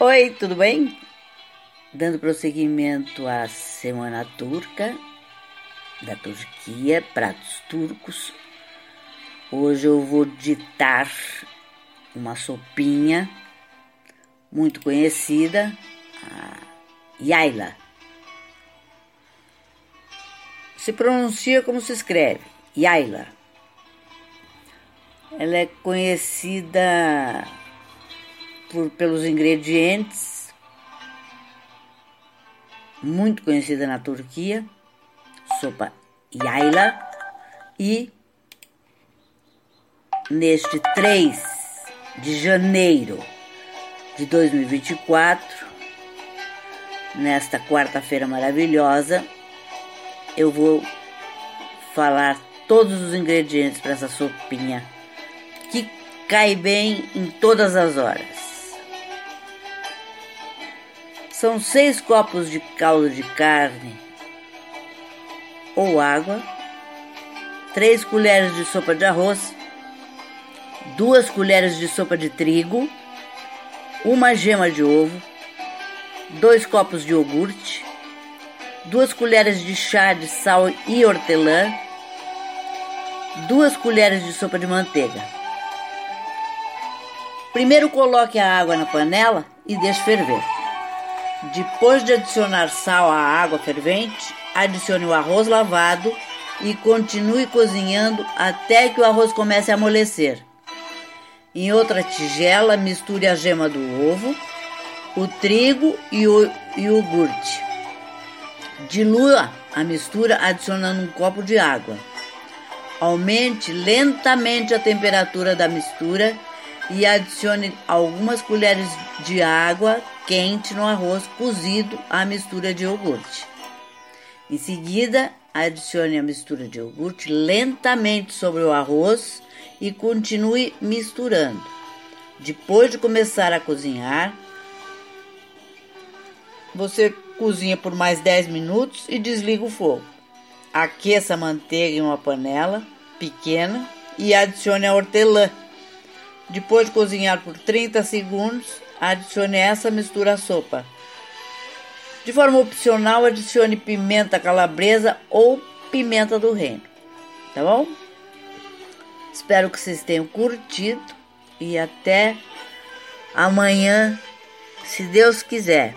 Oi, tudo bem? Dando prosseguimento à Semana Turca da Turquia, pratos turcos. Hoje eu vou ditar uma sopinha muito conhecida, a Yaila. Se pronuncia como se escreve, Yaila. Ela é conhecida por, pelos ingredientes, muito conhecida na Turquia, sopa Yaila, e neste 3 de janeiro de 2024, nesta quarta-feira maravilhosa, eu vou falar todos os ingredientes para essa sopinha que cai bem em todas as horas. São seis copos de caldo de carne ou água, três colheres de sopa de arroz, duas colheres de sopa de trigo, uma gema de ovo, dois copos de iogurte, duas colheres de chá de sal e hortelã, duas colheres de sopa de manteiga. Primeiro coloque a água na panela e deixe ferver. Depois de adicionar sal à água fervente, adicione o arroz lavado e continue cozinhando até que o arroz comece a amolecer. Em outra tigela, misture a gema do ovo, o trigo e o iogurte. Dilua a mistura adicionando um copo de água. Aumente lentamente a temperatura da mistura e adicione algumas colheres de água quente no arroz cozido à mistura de iogurte. Em seguida, adicione a mistura de iogurte lentamente sobre o arroz e continue misturando. Depois de começar a cozinhar, você cozinha por mais 10 minutos e desliga o fogo. Aqueça a manteiga em uma panela pequena e adicione a hortelã. Depois de cozinhar por 30 segundos, adicione essa mistura à sopa. De forma opcional, adicione pimenta calabresa ou pimenta do reino. Tá bom? Espero que vocês tenham curtido e até amanhã, se Deus quiser.